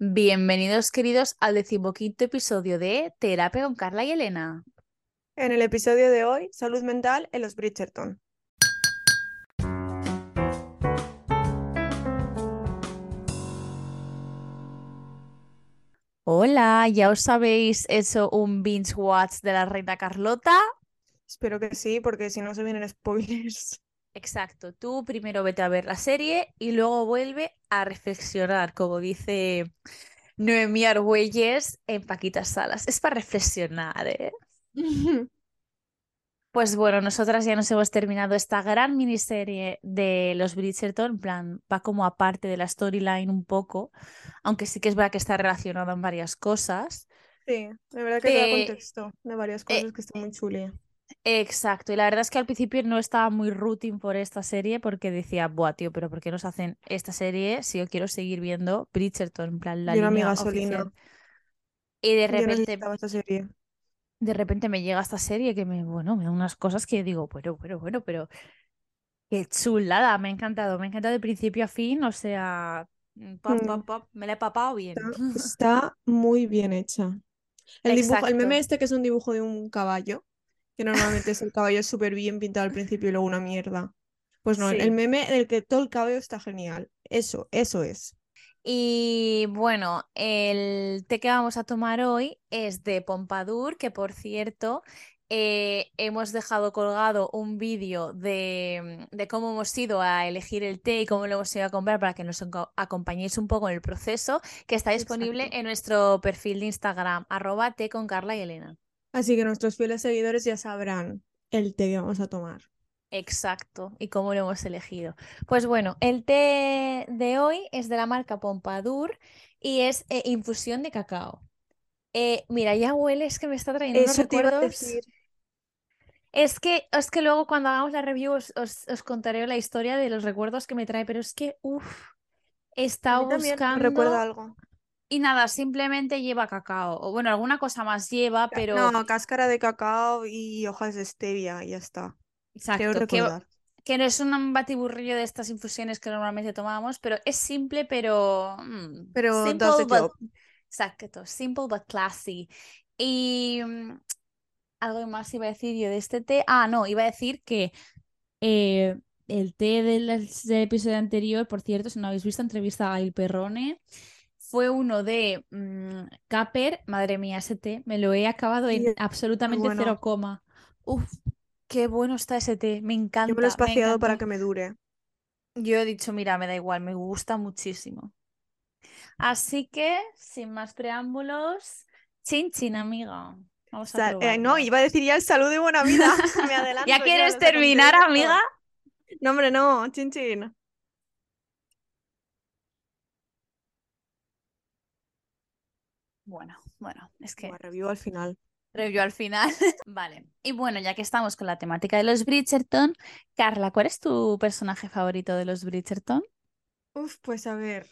Bienvenidos, queridos, al decimoquinto episodio de Terapia con Carla y Elena. En el episodio de hoy, salud mental en los Bridgerton. Hola, ¿ya os habéis hecho un binge watch de la Reina Carlota? Espero que sí, porque si no se vienen spoilers. Exacto, tú primero vete a ver la serie y luego vuelve a reflexionar, como dice Noemí Argüelles en Paquitas Salas. Es para reflexionar, ¿eh? Pues bueno, nosotras ya nos hemos terminado esta gran miniserie de los Bridgerton, en plan, va como aparte de la storyline un poco, aunque sí que es verdad que está relacionado en varias cosas. Sí, de verdad que te da Eh, contexto de varias cosas que está muy chuli. Exacto, y la verdad es que al principio no estaba muy rooting por esta serie porque decía, buah, tío, pero ¿por qué nos hacen esta serie si yo quiero seguir viendo Bridgerton, en plan, la Yo línea gasolina. Y de Yo repente, necesitaba esta serie. de repente me llega esta serie que me, bueno, me da unas cosas que digo, bueno, bueno, bueno, pero qué chulada, me ha encantado, me ha encantado de principio a fin, o sea, mm, pop, pop, pop, me la he papado bien. Está, está muy bien hecha. El dibujo, el meme este que es un dibujo de un caballo, que normalmente es el caballo súper bien pintado al principio y luego una mierda. Pues no, el- meme en el que todo el cabello está genial. Eso, eso es. Y bueno, el té que vamos a tomar hoy es de Pompadour, que por cierto, eh, hemos dejado colgado un vídeo de, de cómo hemos ido a elegir el té y cómo lo hemos ido a comprar para que nos aco- acompañéis un poco en el proceso, que está disponible Exacto. en nuestro perfil de Instagram, arroba té con Carla y Elena. Así que nuestros fieles seguidores ya sabrán el té que vamos a tomar. Exacto, y cómo lo hemos elegido. Pues bueno, el té de hoy es de la marca Pompadour y es eh, infusión de cacao. Eh, mira, ya huele, es que me está trayendo unos Eso recuerdos. decir. Es que, es que luego cuando hagamos la review os, os- os contaré la historia de los recuerdos que me trae, pero es que, uff, recuerda buscando algo. Y nada, simplemente lleva cacao. O bueno, alguna cosa más lleva, pero No, cáscara de cacao y hojas de stevia, y ya está. Exacto, que, no es un batiburrillo de estas infusiones que normalmente tomamos, pero es simple, pero mm, Pero does simple but exacto, simple but classy. Y mm, algo más iba a decir yo de este té. Ah, no, iba a decir que eh, el té del, del episodio anterior, por cierto, si no habéis visto entrevista a Il Perrone, fue uno de mm, Caper. Madre mía, ese té me lo he acabado en absolutamente bueno. cero coma. Uf, qué bueno está ese té, me Yo me lo he encanta, espaciado para encanta. que me dure. Yo he dicho, mira, me da igual, me gusta muchísimo. Así que, sin más preámbulos, chin chin, amiga. Vamos a Sa- eh, no, iba a decir ya el salud de buena vida. Me adelanto ¿Ya quieres terminar, amiga? No, hombre, no, chin chin. Bueno, bueno, es que Buah, review al final. review al final. Vale. Y bueno, ya que estamos con la temática de los Bridgerton, Carla, ¿cuál es tu personaje favorito de los Bridgerton? Uf, pues a ver.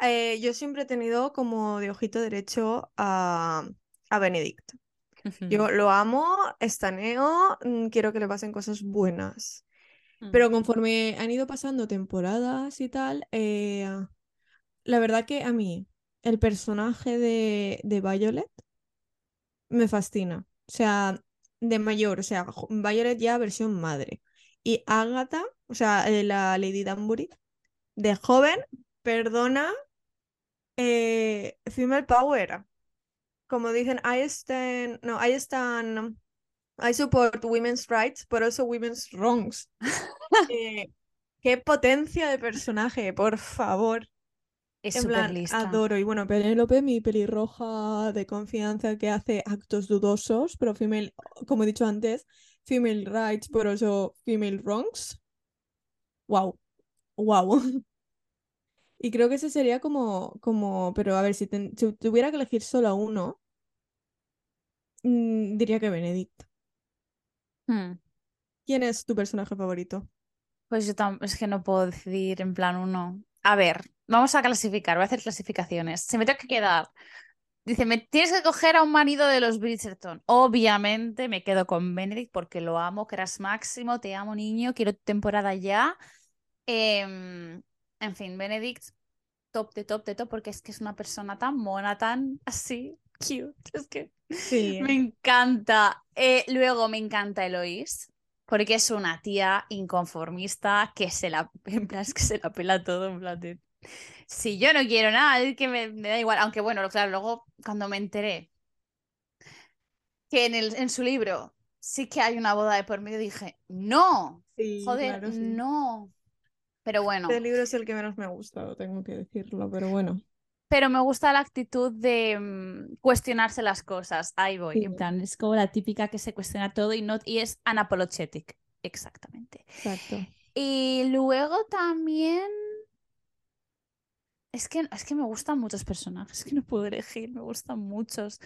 Eh, yo siempre he tenido como de ojito derecho a, a Benedict. Yo lo amo, estaneo, mm, quiero que le pasen cosas buenas. Mm. Pero conforme han ido pasando temporadas y tal, eh, la verdad que a mí el personaje de, de Violet me fascina. O sea, de mayor, o sea, Violet ya versión madre. Y Agatha, o sea, eh, la Lady Danbury, de joven, perdona, eh, female power. Como dicen, I stand, no, I stand, I support women's rights, but also women's wrongs. Eh, qué potencia de personaje, por favor. Es En plan, lista. adoro. Y bueno, Penélope, mi pelirroja de confianza que hace actos dudosos, pero female, como he dicho antes, female rights, pero also female wrongs. Wow, wow. Y creo que ese sería como, como, pero a ver, si, ten- si tuviera que elegir solo a uno, mm, diría que Benedict. Hmm. ¿Quién es tu personaje favorito? Pues yo es que no puedo decidir en plan uno. A ver, vamos a clasificar, voy a hacer clasificaciones. Si me tengo que quedar, dice, me tienes que coger a un marido de los Bridgerton. Obviamente me quedo con Benedict porque lo amo, que eras máximo, te amo niño, quiero tu temporada ya. Em, en fin, Benedict, top de top de top, porque es que es una persona tan mona, tan así, cute. Es que Sí. me encanta. Eh, luego me encanta Eloís, porque es una tía inconformista que se la, en plan, es que se la pela todo, en plan de, Si yo no quiero nada, es que me, me da igual. Aunque bueno, claro, luego cuando me enteré que en, el, en su libro sí que hay una boda de por medio, dije, no, Sí, joder, claro, sí. no. Pero bueno, Este libro es el que menos me ha gustado, tengo que decirlo, pero bueno. pero me gusta la actitud de mm, cuestionarse las cosas. Ahí voy. Sí. En plan, es como la típica que se cuestiona todo y, no, y es unapologetic. Exactamente. Exacto. Y luego también. Es que, es que me gustan muchos personajes, que no puedo elegir, me gustan muchos.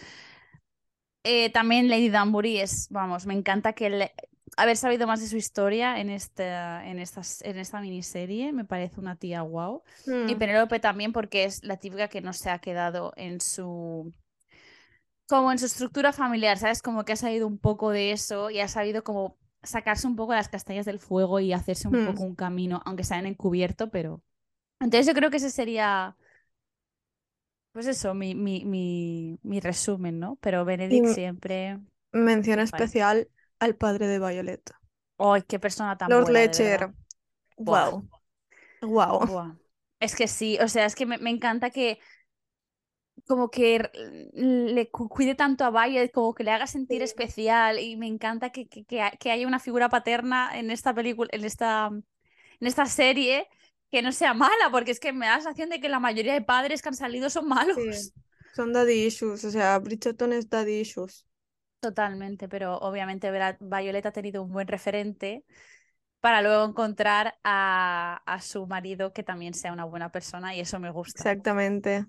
Eh, también Lady Danbury es, vamos, me encanta que le- haber sabido más de su historia en, este, en, estas, en esta miniserie, me parece una tía guau. Y Mm, Penélope también porque es la típica que no se ha quedado en su... como en su estructura familiar, ¿sabes? Como que ha salido un poco de eso y ha sabido como sacarse un poco las castañas del fuego y hacerse un Mm. poco un camino, aunque sea en encubierto, pero... Entonces yo creo que ese sería, pues eso, mi, mi, mi, mi resumen, ¿no? Pero Benedict Y- siempre... Mención especial al padre de Violet. ¡Ay, qué persona tan Lord buena, de Lecher. verdad! Wow. Wow. Buah. Es que sí, o sea, es que me, me encanta que como que r- le cu- cuide tanto a Violet, como que le haga sentir Sí. especial y me encanta que, que, que ha- que haya una figura paterna en esta película, en esta, en esta serie que no sea mala, porque es que me da la sensación de que la mayoría de padres que han salido son malos. Sí. Son daddy issues, o sea, Bridgerton es daddy issues. Totalmente, pero obviamente Vera- Violet ha tenido un buen referente para luego encontrar a, a su marido que también sea una buena persona y eso me gusta. Exactamente.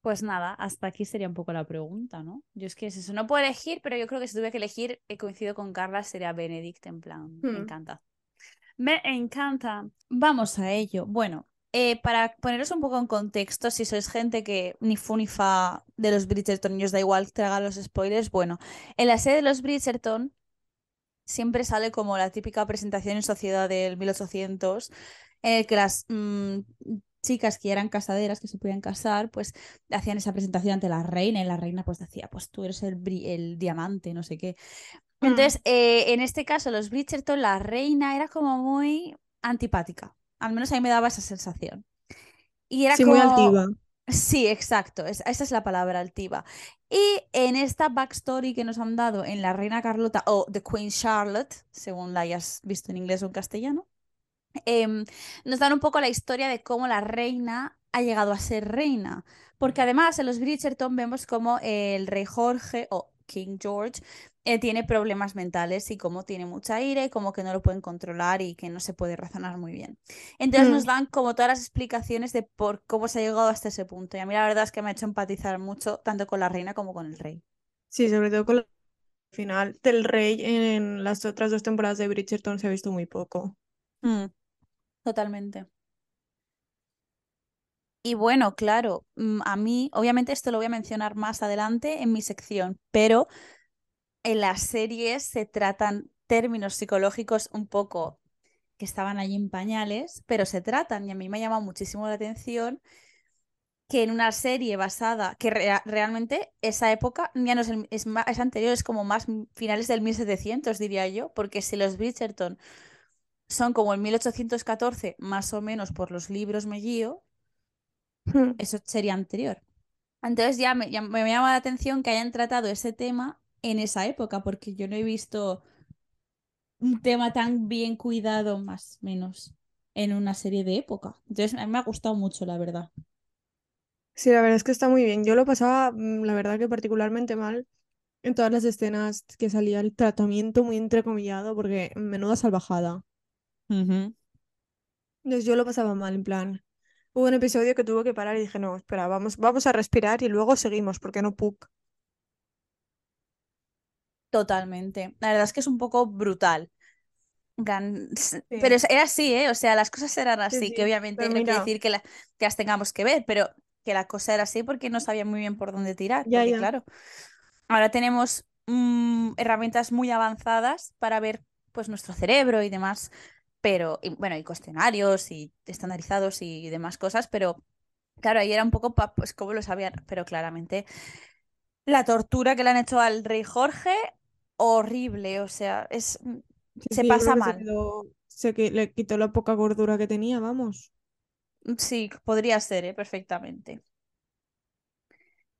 Pues nada, hasta aquí sería un poco la pregunta, ¿no? Yo es que es eso, no puedo elegir, pero yo creo que si tuviera que elegir, he coincidido con Carla, sería Benedict, en plan, me Hmm. encanta. Me encanta. Vamos a ello. Bueno, eh, para poneros un poco en contexto, si sois gente que ni fu ni fa de los Bridgerton y os da igual tragar los spoilers, bueno, en la serie de los Bridgerton siempre sale como la típica presentación en sociedad del 1800, en el que las mm, chicas que eran casaderas, que se podían casar, pues hacían esa presentación ante la reina y la reina pues decía, pues tú eres el, el diamante, no sé qué. Mm. Entonces, eh, en este caso, los Bridgerton, la reina era como muy antipática. Al menos a mí me daba esa sensación. Y era Sí, muy como... altiva. Sí, exacto, es- esa es la palabra altiva. Y en esta backstory que nos han dado en la Reina Carlota o The Queen Charlotte, según la hayas visto en inglés o en castellano, em, nos dan un poco la historia de cómo la reina ha llegado a ser reina. Porque además en los Bridgerton vemos como el rey Jorge o King George eh, tiene problemas mentales y cómo tiene mucha ira y como que no lo pueden controlar y que no se puede razonar muy bien. Entonces nos Mm. dan como todas las explicaciones de por cómo se ha llegado hasta ese punto. Y a mí la verdad es que me ha hecho empatizar mucho tanto con la reina como con el rey. Sí, sobre todo con el final del rey en las otras dos temporadas de Bridgerton se ha visto muy poco. Mm, totalmente. Y bueno, claro, mm, a mí, obviamente esto lo voy a mencionar más adelante en mi sección, pero en las series se tratan términos psicológicos un poco que estaban allí en pañales, pero se tratan y a mí me ha llamado muchísimo la atención que en una serie basada, que rea- realmente esa época ya no es, el- es, ma- es anterior, es como más finales del 1700, diría yo, porque si los Bridgerton son como el 1814, más o menos por los libros me guío, Mm. eso sería anterior. Entonces ya me, ya me llama la atención que hayan tratado ese tema en esa época, porque yo no he visto un tema tan bien cuidado, más o menos, en una serie de época. Entonces a mí me ha gustado mucho, la verdad. Sí, la verdad es que está muy bien. Yo lo pasaba, mm, la verdad que particularmente mal en todas las escenas que salía el tratamiento muy entrecomillado, porque menuda salvajada. Entonces yo lo pasaba mal, en plan. Hubo un episodio que tuve que parar y dije, no, espera, vamos, vamos a respirar y luego seguimos, porque no puc. Totalmente. La verdad es que es un poco brutal. Gan- Sí. Pero es- era así, ¿eh? O sea, las cosas eran Sí, así, sí, que obviamente no quiere decir que, la- que las tengamos que ver, pero que la cosa era así porque no sabía muy bien por dónde tirar, Ya, porque ya. claro, ahora tenemos mm, herramientas muy avanzadas para ver pues nuestro cerebro y demás pero, y, bueno, y cuestionarios y estandarizados y demás cosas, pero claro, ahí era un poco, pues, cómo lo sabían, pero claramente la tortura que le han hecho al rey Jorge, horrible, o sea, es, Sí, se pasa se mal. quedó, se que le quitó la poca gordura que tenía, vamos. Sí, podría ser, ¿eh? Perfectamente.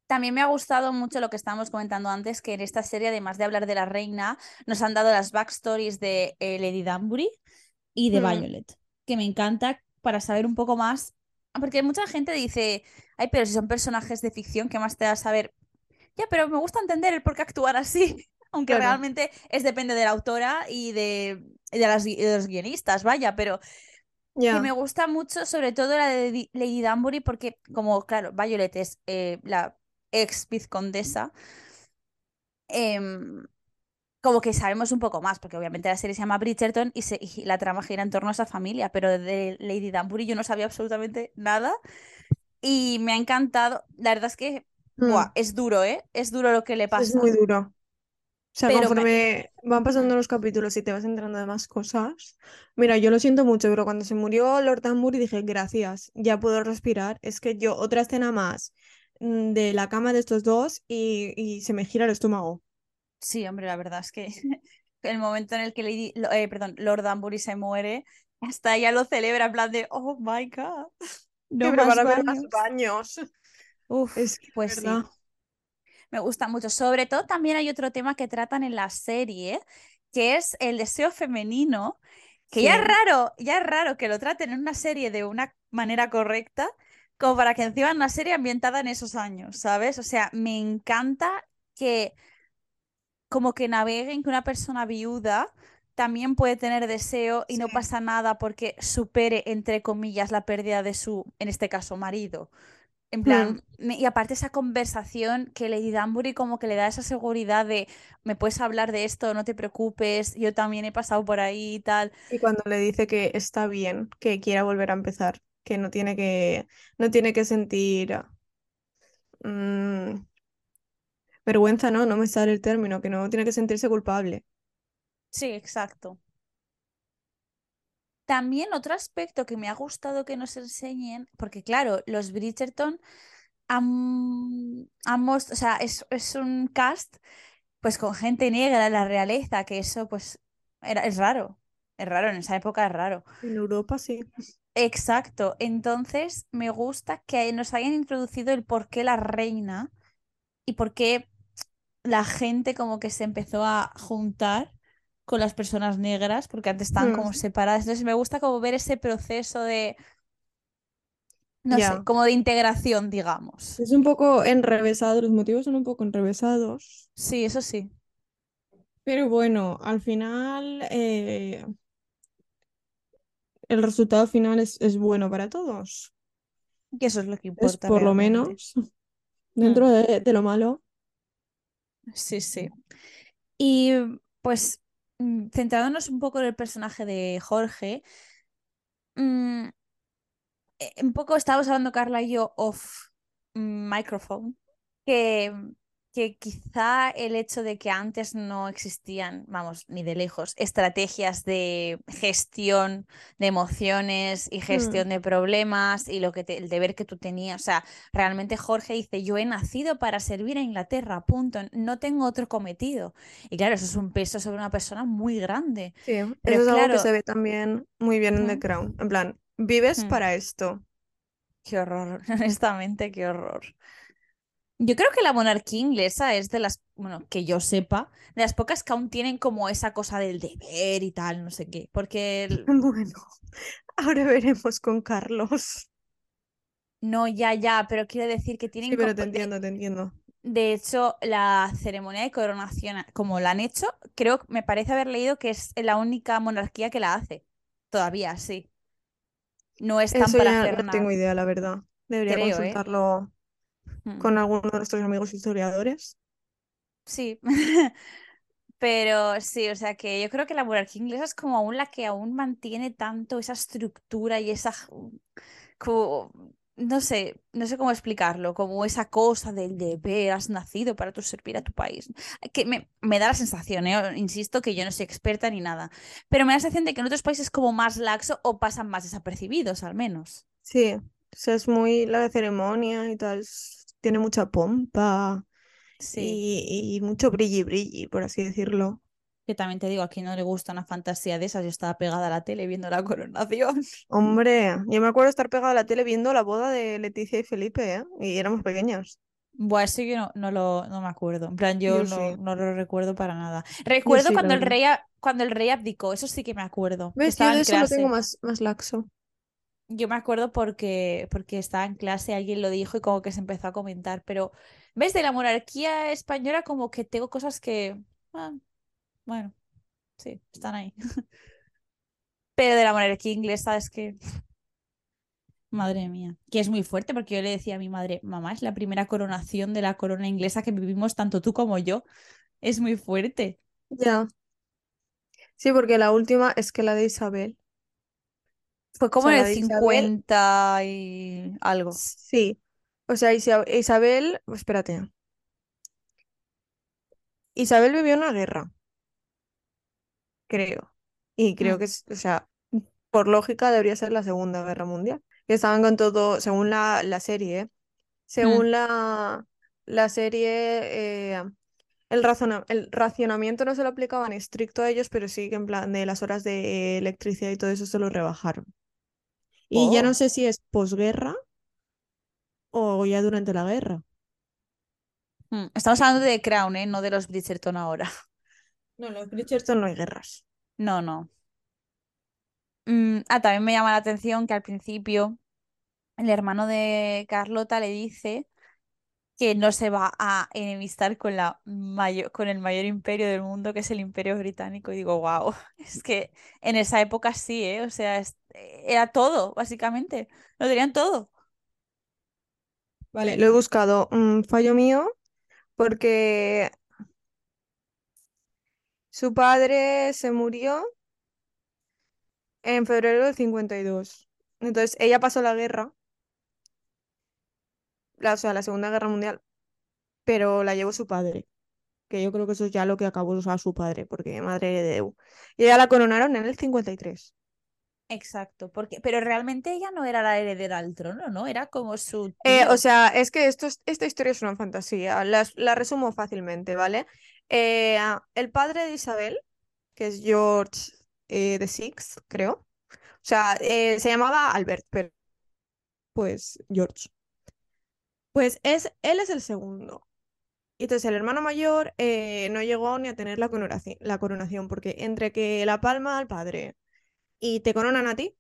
También me ha gustado mucho lo que estábamos comentando antes, que en esta serie, además de hablar de la reina, nos han dado las backstories de eh, Lady Danbury y de Hmm, Violet, que me encanta para saber un poco más, porque mucha gente dice, ay, pero si son personajes de ficción, ¿qué más te da saber? Ya, pero me gusta entender el por qué actúan así, aunque claro, realmente es depende de la autora y de, de, las gui- de los guionistas, vaya, pero que me gusta mucho, sobre todo la de Lady Danbury, porque como, claro, Violet es eh, la ex vizcondesa, em, como que sabemos un poco más, porque obviamente la serie se llama Bridgerton y, se- y la trama gira en torno a esa familia, pero de Lady Danbury yo no sabía absolutamente nada y me ha encantado. La verdad es que, Hmm, buah, es duro, ¿eh? Es duro lo que le Es pasa, muy duro. O sea, pero me... conforme van pasando los capítulos y te vas enterando de más cosas. Mira, yo lo siento mucho, pero cuando se murió Lord Danbury dije, gracias, ya puedo respirar. Es que yo, otra escena más mm, de la cama de estos dos y, y se me gira el estómago. Sí, hombre, la verdad es que el momento en el que Lady, eh, perdón, Lord Danbury se muere, hasta ella lo celebra en plan de, oh my God, no pero más para ver más baños. Uf, Es que, pues sí, me gusta mucho. Sobre todo también hay otro tema que tratan en la serie, que es el deseo femenino, que ya es raro, ya es raro que lo traten en una serie de una manera correcta, como para que encima en una serie ambientada en esos años, ¿sabes? O sea, me encanta que como que naveguen que una persona viuda también puede tener deseo y Sí. no pasa nada porque supere, entre comillas, la pérdida de su, en este caso, marido. En Hmm. plan, me- y aparte esa conversación que Lady Danbury como que le da esa seguridad de me puedes hablar de esto, no te preocupes, yo también he pasado por ahí y tal. Y cuando le dice que está bien, que quiera volver a empezar, que no tiene que, no tiene que sentir mm, vergüenza, no, no me sale el término, que no tiene que sentirse culpable. Sí, exacto. También otro aspecto que me ha gustado que nos enseñen, porque claro, los Bridgerton han, han o sea, es, es un cast pues con gente negra en la realeza, que eso pues era, es raro, es raro, en esa época es raro. En Europa sí. Exacto, entonces me gusta que nos hayan introducido el por qué la reina y por qué la gente como que se empezó a juntar con las personas negras, porque antes estaban Mm, como separadas. Entonces me gusta como ver ese proceso de, no sé, como de integración, digamos. Es un poco enrevesado, los motivos son un poco enrevesados. Sí, eso sí, Pero bueno, al final eh, el resultado final es, es bueno para todos. que eso es lo que Es importa por lo menos, Mm, dentro de, de lo malo. Sí, sí. Y pues mm, centrándonos un poco en el personaje de Jorge, mm, eh, un poco estábamos hablando Carla y yo off mm, microphone, que, que quizá el hecho de que antes no existían, vamos, ni de lejos, estrategias de gestión de emociones y Mm, gestión de problemas y lo que te- el deber que tú tenías. O sea, realmente Jorge dice, yo he nacido para servir a Inglaterra, punto. No tengo otro cometido. Y claro, eso es un peso sobre una persona muy grande. Sí, Pero eso es algo que se ve también muy bien en The Crown. En plan, vives mm, para esto. qué horror, honestamente, qué horror. Yo creo que la monarquía inglesa es de las, bueno, que yo sepa, de las pocas que aún tienen como esa cosa del deber y tal, no sé qué. Porque el- Bueno, ahora veremos con Carlos. no, ya, ya, pero quiero decir que Sí, tienen, pero co- te entiendo, te entiendo. de hecho, la ceremonia de coronación, como la han hecho, creo, me parece haber leído que es la única monarquía que la hace. Todavía, sí. No están Eso para ya hacer no tengo idea, la verdad. Debería creo, ¿eh? Mm, con alguno de nuestros amigos historiadores. Sí. Pero sí, o sea que yo creo que la monarquía inglesa es como aún la que aún mantiene tanto esa estructura y esa, como- no sé, no sé cómo explicarlo, como esa cosa del deber, has nacido para tu servir a tu país. Que me, me da la sensación, ¿eh? Insisto, que yo no soy experta ni nada, pero me da la sensación de que en otros países es como más laxo o pasan más desapercibidos, al menos. Sí, o sea, es muy la ceremonia y tal, tiene mucha pompa Sí, y, y mucho brilli brilli, por así decirlo. que también te digo, a quien no le gusta una fantasía de esas, yo estaba pegada a la tele viendo la coronación. Hombre, yo me acuerdo estar pegada a la tele viendo la boda de Leticia y Felipe, ¿eh? Y éramos pequeños. Buah, eso yo no, no lo no me acuerdo. En plan, yo Yo no, sí, no lo recuerdo para nada. Recuerdo sí, cuando el rey, cuando el rey abdicó, eso sí que me acuerdo, ¿Ves? Yo de eso lo tengo clase. más, más laxo. Yo me acuerdo porque, porque estaba en clase, alguien lo dijo y como que se empezó a comentar, pero ves de la monarquía española como que tengo cosas que, ah, bueno, sí, están ahí. Pero de la monarquía inglesa es que, madre mía, que es muy fuerte porque yo le decía a mi madre, mamá, es la primera coronación de la corona inglesa que vivimos tanto tú como yo. Es muy fuerte. Ya. Sí, porque la última es que la de Isabel. Fue O como en el de Isabel, 50 y algo. sí. O sea, Isa- Isabel, espérate. Isabel vivió una guerra, creo. Y creo Mm, que o sea, por lógica debería ser la Segunda Guerra Mundial. Que estaban con todo, según la, la serie, mm. Según la, la serie, eh, el, razona- el racionamiento no se lo aplicaban estricto a ellos, pero sí que en plan de las horas de electricidad y todo eso se lo rebajaron. Y ya no sé si es posguerra o ya durante la guerra. Mm, Estamos hablando de Crown, ¿eh? No de los Bridgerton ahora. No, en los Bridgerton no hay guerras. No, no. Mm, ah, también me llama la atención que al principio el hermano de Carlota le dice que no se va a enemistar con la mayor, con el mayor imperio del mundo, que es el Imperio Británico. Y digo, wow, es que en esa época sí, ¿eh? O sea, es- era todo, básicamente. Lo tenían todo. Vale, lo he buscado. Un fallo mío porque su padre se murió en febrero del 52. Entonces, ella pasó la guerra, la, o sea, la Segunda Guerra Mundial, pero la llevó su padre, que yo creo que eso es ya lo que acabó de usar su padre, porque madre de Deu. Y ella la coronaron en el 53. Exacto, porque, pero realmente ella no era la heredera al trono, ¿no? Era como su Eh, o sea, es que esto es- esta historia es una fantasía, las- la, resumo fácilmente, ¿vale? Eh, el padre de Isabel, que es George eh, the Sixth, creo. O sea, eh, se llamaba Albert, pero pues George. Pues es, él es el segundo. Y Entonces el hermano mayor eh, no llegó ni a tener la coronación, la coronación, porque entre que la palma al padre y te coronan a ti,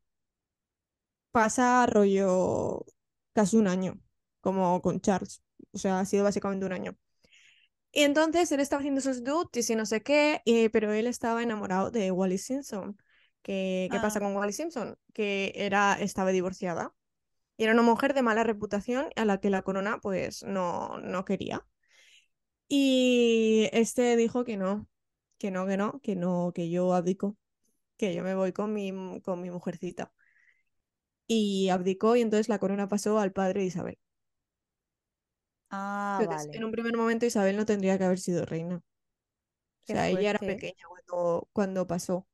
pasa rollo casi un año, como con Charles. O sea, ha sido básicamente un año. Y entonces él estaba haciendo sus duties y no sé qué, eh, pero él estaba enamorado de Wally Simpson. ¿Qué, qué pasa Ah, con Wally Simpson? Que era, estaba divorciada. Y era una mujer de mala reputación a la que la corona pues no, no quería. Y este dijo que no, que no, que no, que no, que yo abdico, que yo me voy con mi, con mi mujercita. Y abdicó y entonces la corona pasó al padre de Isabel. ah, Entonces, en vale. un primer momento Isabel no tendría que haber sido reina. O Qué sea, ella era pequeña cuando, cuando pasó.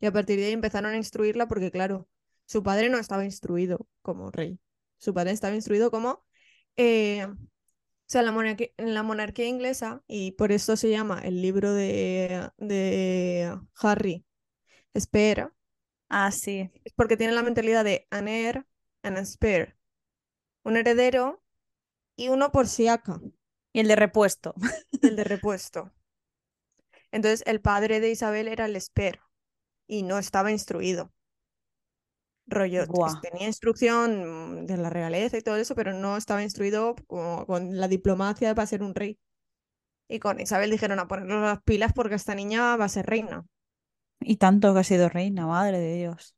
Y a partir de ahí empezaron a instruirla porque, claro, su padre no estaba instruido como rey. Su padre estaba instruido como... eh, o sea, la monarquía, en la monarquía inglesa, y por eso se llama el libro de, de Harry, Espera, Ah, sí. es porque tiene la mentalidad de an heir and a spare, un heredero y uno por si acaso, Y el de repuesto. el de repuesto. Entonces, el padre de Isabel era el spare y no estaba instruido. Rollo, Buah. tenía instrucción mm, de la realeza y todo eso, pero no estaba instruido como con la diplomacia para ser un rey. Y con Isabel dijeron a ponernos las pilas porque esta niña va a ser reina. Y tanto que ha sido reina, madre de Dios.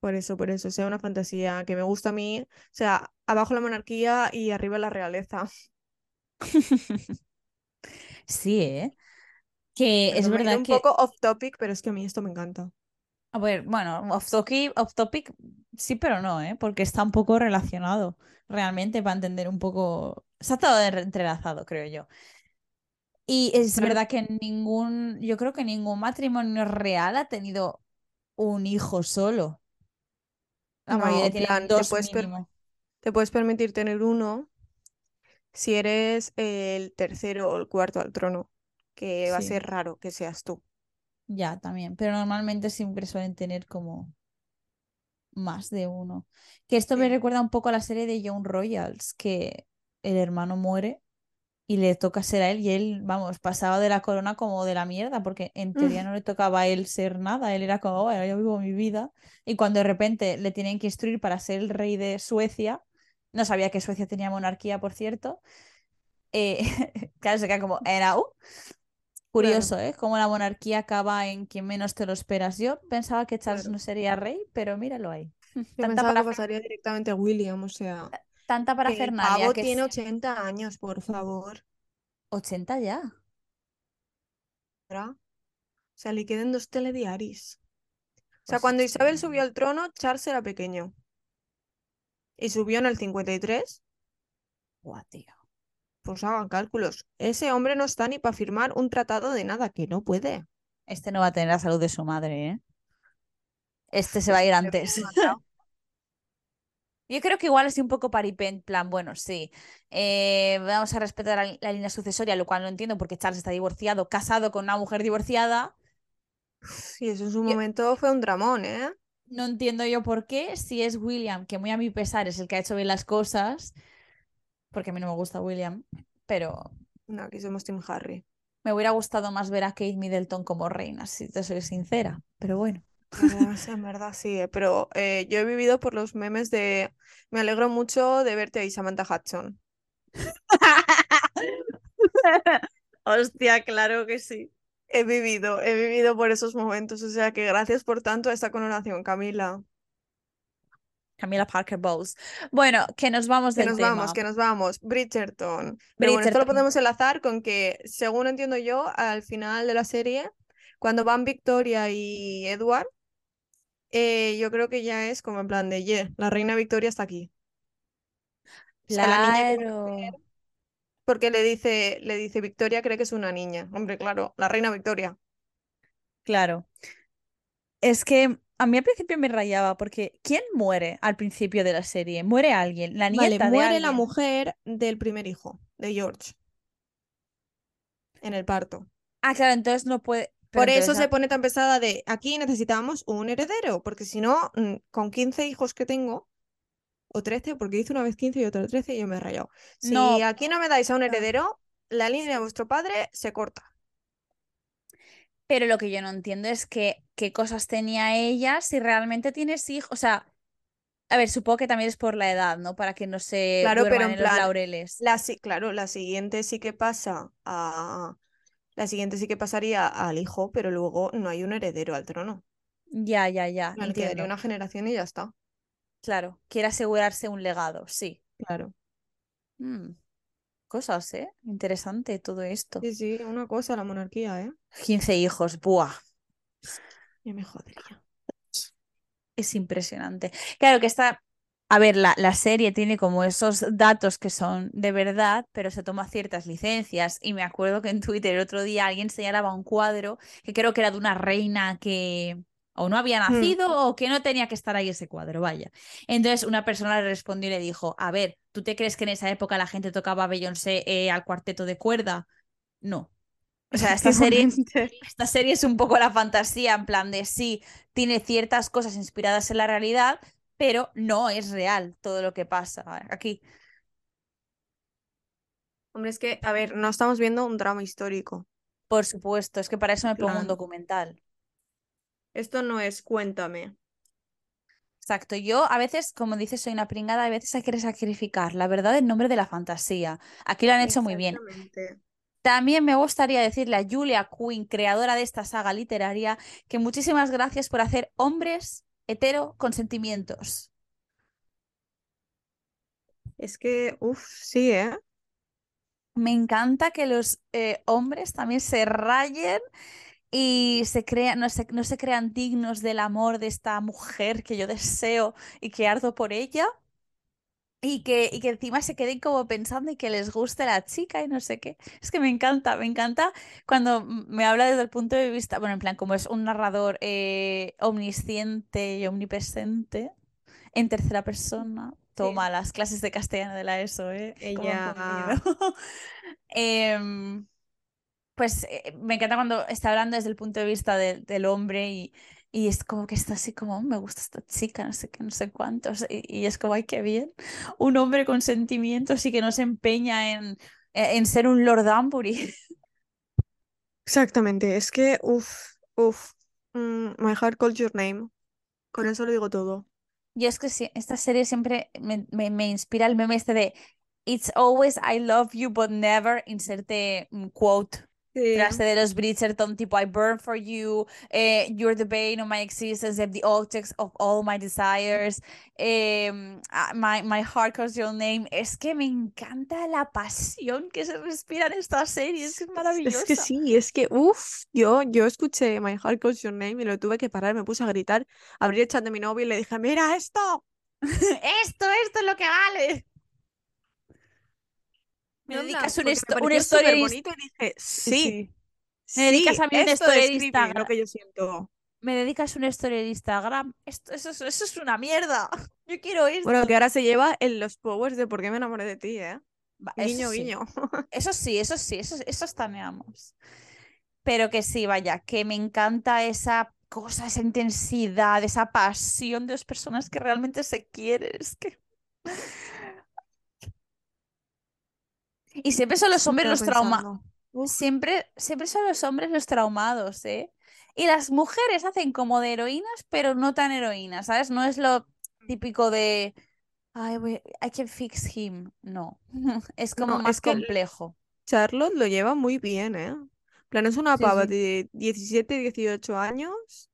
Por eso, por eso, o sea, una fantasía que me gusta a mí. O sea, abajo la monarquía y arriba la realeza. Sí, ¿eh? Que es verdad un que poco off topic, pero es que a mí esto me encanta. A ver, bueno, off topic, off topic sí, pero no, ¿eh? Porque está un poco relacionado realmente para entender un poco. Está todo en- entrelazado, creo yo. Y es verdad que ningún, yo creo que ningún matrimonio real ha tenido un hijo solo. La No, mayoría tienen te dos puedes, per- mínimo. te puedes permitir tener uno si eres el tercero o el cuarto al trono, que va a ser raro que seas tú. Ya también. Pero normalmente siempre suelen tener como más de uno. Que esto me recuerda un poco a la serie de Young Royals, que el hermano muere y le toca ser a él y él, vamos, pasaba de la corona como de la mierda, porque en teoría no le tocaba a él ser nada, él era como, bueno, yo vivo mi vida. Y cuando de repente le tienen que instruir para ser el rey de Suecia, no sabía que Suecia tenía monarquía, por cierto, eh, claro, se queda como, era, uh, Claro, curioso, ¿eh? Cómo la monarquía acaba en quien menos te lo esperas. Yo pensaba que Charles claro. no sería rey, pero míralo ahí. Yo Tanta, pensaba que pasaría directamente a William, o sea, tanta que el parafernalia pavo que tiene es 80 años, por favor, 80 ya. ¿verdad? O sea, le quedan dos telediaris. O sea, Pues cuando. Isabel subió al trono, Charles era pequeño. Y subió en el 53, Buah, tío. Pues hagan cálculos. Ese hombre no está ni para firmar un tratado de nada, que no puede. Este no va a tener la salud de su madre, ¿eh? Este se va a ir le antes. Yo creo que igual es un poco paripé, en plan, bueno, sí, eh, vamos a respetar la, la línea sucesoria, lo cual no entiendo porque Charles está divorciado, casado con una mujer divorciada. Y eso en su Yo- momento fue un dramón, ¿eh? No entiendo yo por qué, si es William, que muy a mi pesar es el que ha hecho bien las cosas, porque a mí no me gusta William, pero No, aquí somos Team Harry. me hubiera gustado más ver a Kate Middleton como reina, si te soy sincera, pero bueno. Sí, en verdad sí, eh, pero eh, yo he vivido por los memes de... Me alegro mucho de verte ahí, Samantha Hudson. Hostia, claro que sí. He vivido, he vivido por esos momentos, o sea que gracias por tanto a esta coronación, Camila. Camila Parker Bowles. Bueno, que nos vamos Que del nos tema. vamos, que nos vamos. Bridgerton. Pero bueno, esto lo podemos enlazar con que, según entiendo yo, al final de la serie, cuando van Victoria y Edward, eh, yo creo que ya es como en plan de, yeah, la reina Victoria está aquí. O sea, la niña que va a Claro. porque le dice, le dice Victoria, cree que es una niña. Hombre, claro, la reina Victoria. Claro. Es que a mí al principio me rayaba porque ¿quién muere al principio de la serie? Muere alguien, la Vale, nieta de muere la mujer del primer hijo, de George, en el parto. Ah, claro, entonces no puede. Pero Por eso se pone tan pesada de aquí necesitamos un heredero, porque si no, mm, con 15 hijos que tengo, o 13, porque hice una vez 15 y otra 13 y yo me he rayado. Si no, aquí no me dais a un heredero, la línea de vuestro padre se corta. Pero lo que yo no entiendo es que qué cosas tenía ella si realmente tienes hijos. O sea, a ver, supongo que también es por la edad, ¿no? Para que no se Claro, pero en los laureles. la, claro, la siguiente sí que pasa a... La siguiente sí que pasaría al hijo, pero luego no hay un heredero al trono. Ya, ya, ya, entiendo. una generación y ya está. Claro, quiere asegurarse un legado, sí. Claro. Mm, cosas, ¿eh? Interesante todo esto. Sí, sí, una cosa, la monarquía, ¿eh? 15 hijos, buah. Ya me jodería. Es impresionante. Claro que está, a ver, la, la serie tiene como esos datos que son de verdad, pero se toma ciertas licencias. Y me acuerdo que en Twitter el otro día alguien señalaba un cuadro que creo que era de una reina que o no había Hmm. nacido o que no tenía que estar ahí ese cuadro, vaya. Entonces una persona le respondió y le dijo, a ver, ¿tú te crees que en esa época la gente tocaba Beyoncé eh, al cuarteto de cuerda? No. O sea, esta serie esta serie es un poco la fantasía, en plan de sí, tiene ciertas cosas inspiradas en la realidad, pero no es real todo lo que pasa aquí. Hombre, es que, a ver, no estamos viendo un drama histórico. Por supuesto, es que para eso me pongo un documental. Esto no es cuéntame. Exacto, yo a veces, como dices, soy una pringada, a veces hay que sacrificar la verdad en nombre de la fantasía. Aquí lo han hecho muy bien. También me gustaría decirle a Julia Quinn, creadora de esta saga literaria, que muchísimas gracias por hacer hombres hetero con sentimientos. Es que, uff, sí, ¿eh? Me encanta que los eh, hombres también se rayen y se crea, no se, no se crean dignos del amor de esta mujer que yo deseo y que ardo por ella. Y que, y que encima se queden como pensando y que les guste la chica y no sé qué. Es que me encanta, me encanta cuando me habla desde el punto de vista, bueno, en plan, como es un narrador eh, omnisciente y omnipresente en tercera persona. Sí. Toma las clases de castellano de la ESO, ¿eh? ¿Cómo han Ella. convenido? Pues eh, me encanta cuando está hablando desde el punto de vista del del hombre y, y es como que está así como, "Oh, me gusta esta chica, no sé qué, no sé cuántos. Y, y es como, ay, qué bien. Un hombre con sentimientos y que no se empeña en, en ser un Lord Danbury. Exactamente, es que, uff, uff. my heart calls your name. Con eso lo digo todo. Y es que sí, esta serie siempre me, me- me inspira el meme este de It's always I love you, but never, inserte quote. Sí. Frase de los Bridgerton, tipo I burn for you, eh, you're the bane of my existence, the objects of all my desires, em, ah, my, my heart calls your name. Es que me encanta la pasión que se respira en esta serie, es que es Es que maravillosa. sí, es que, uff, yo, yo escuché My Heart Calls Your Name y lo tuve que parar, me puse a gritar, abrí el chat de mi novio y le dije, mira esto. Esto, esto es lo que vale. Me dedicas un esto- súper en bonito y dije, Sí, sí, sí. Me dedicas sí, a mí esto historia de Instagram. lo que yo siento. Me dedicas una historia de Instagram. Esto, eso, es- eso es una mierda. Yo quiero esto. Bueno, que ahora se lleva en los powers de por qué me enamoré de ti, ¿eh? Va, eso Guiño, sí. guiño. Eso sí, eso sí, eso, eso. Pero que sí, vaya, que me encanta esa cosa, esa intensidad, esa pasión de las personas que realmente se quieren. Es que... Y siempre son los hombres los traumados. Siempre, siempre son los hombres los traumados, ¿eh? Y las mujeres hacen como de heroínas, pero no tan heroínas, ¿sabes? No es lo típico de, ay, voy- I can fix him. No, es como No, más es que complejo. Charlotte lo lleva muy bien, ¿eh? En plan, es una Sí, pava sí. de 17, 18 años